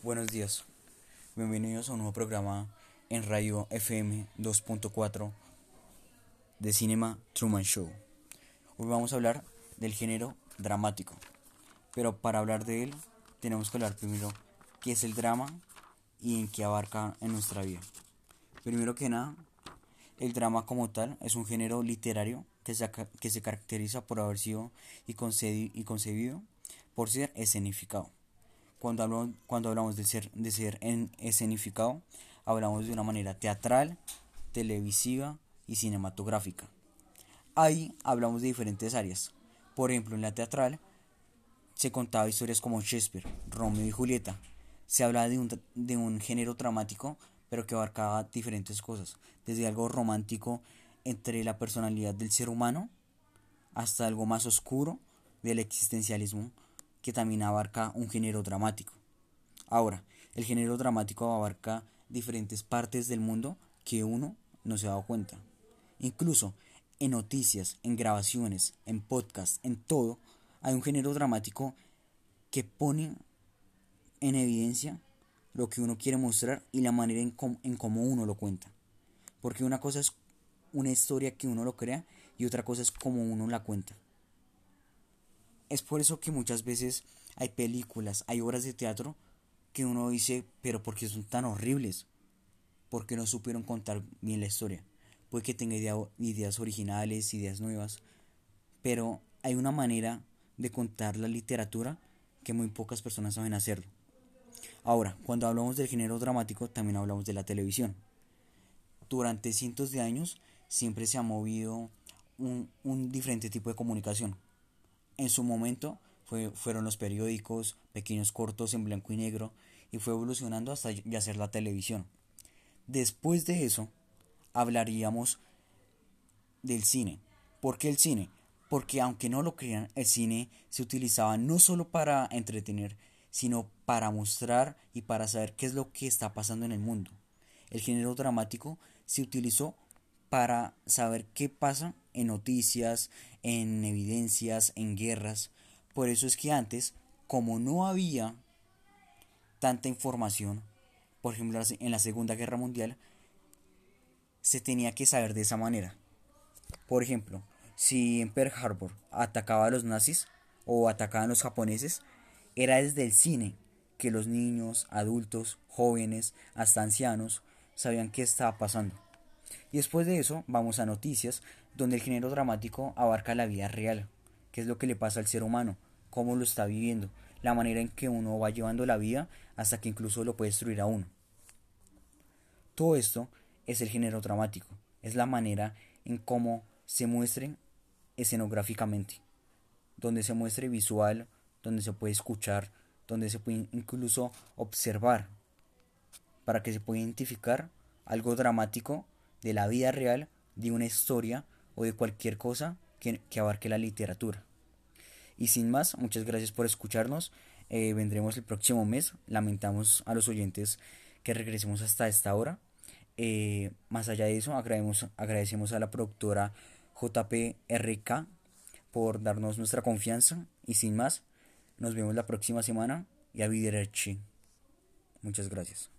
Buenos días, bienvenidos a un nuevo programa en Radio FM 2.4 de Cinema Truman Show. Hoy vamos a hablar del género dramático, pero para hablar de él tenemos que hablar primero qué es el drama y en qué abarca en nuestra vida. Primero que nada, el drama como tal es un género literario que se, que se caracteriza por haber sido y, y concebido por ser escenificado. Cuando hablamos, de ser en escenificado, hablamos de una manera teatral, televisiva y cinematográfica. Ahí hablamos de diferentes áreas. Por ejemplo, en la teatral se contaba historias como Shakespeare, Romeo y Julieta. Se hablaba de un, de un género dramático, pero que abarcaba diferentes cosas, desde algo romántico entre la personalidad del ser humano hasta algo más oscuro del existencialismo que también abarca un género dramático. Ahora, el género dramático abarca diferentes partes del mundo que uno no se ha dado cuenta. Incluso en noticias, en grabaciones, en podcasts, en todo, hay un género dramático que pone en evidencia lo que uno quiere mostrar y la manera en, en cómo uno lo cuenta. Porque una cosa es una historia que uno lo crea y otra cosa es cómo uno la cuenta. Es por eso que muchas veces hay películas, hay obras de teatro que uno dice, pero ¿por qué son tan horribles? Porque no supieron contar bien la historia. Puede que tenga ideas originales, ideas nuevas, pero hay una manera de contar la literatura que muy pocas personas saben hacerlo. Ahora, cuando hablamos del género dramático, también hablamos de la televisión. Durante cientos de años siempre se ha movido un, un diferente tipo de comunicación en su momento fue, fueron los periódicos, pequeños cortos en blanco y negro, y fue evolucionando hasta ya ser la televisión. Después de eso, hablaríamos del cine. ¿Por qué el cine? Porque aunque no lo crean, el cine se utilizaba no solo para entretener, sino para mostrar y para saber qué es lo que está pasando en el mundo. El género dramático se utilizó para saber qué pasa en noticias, en evidencias, en guerras. Por eso es que antes, como no había tanta información, por ejemplo en la Segunda Guerra Mundial, se tenía que saber de esa manera. Por ejemplo, si en Pearl Harbor atacaba a los nazis o atacaban los japoneses, era desde el cine que los niños, adultos, jóvenes, hasta ancianos sabían qué estaba pasando. Y después de eso vamos a noticias, donde el género dramático abarca la vida real, qué es lo que le pasa al ser humano, cómo lo está viviendo, la manera en que uno va llevando la vida hasta que incluso lo puede destruir a uno. Todo esto es el género dramático, es la manera en cómo se muestren escenográficamente, donde se muestre visual, donde se puede escuchar, donde se puede incluso observar, para que se pueda identificar algo dramático de la vida real, de una historia o de cualquier cosa que, abarque la literatura. Y sin más, muchas gracias por escucharnos. Eh, vendremos el próximo mes. Lamentamos a los oyentes que regresemos hasta esta hora. Eh, más allá de eso, agradecemos, agradecemos a la productora JPRK por darnos nuestra confianza. Y sin más, nos vemos la próxima semana y a Muchas gracias.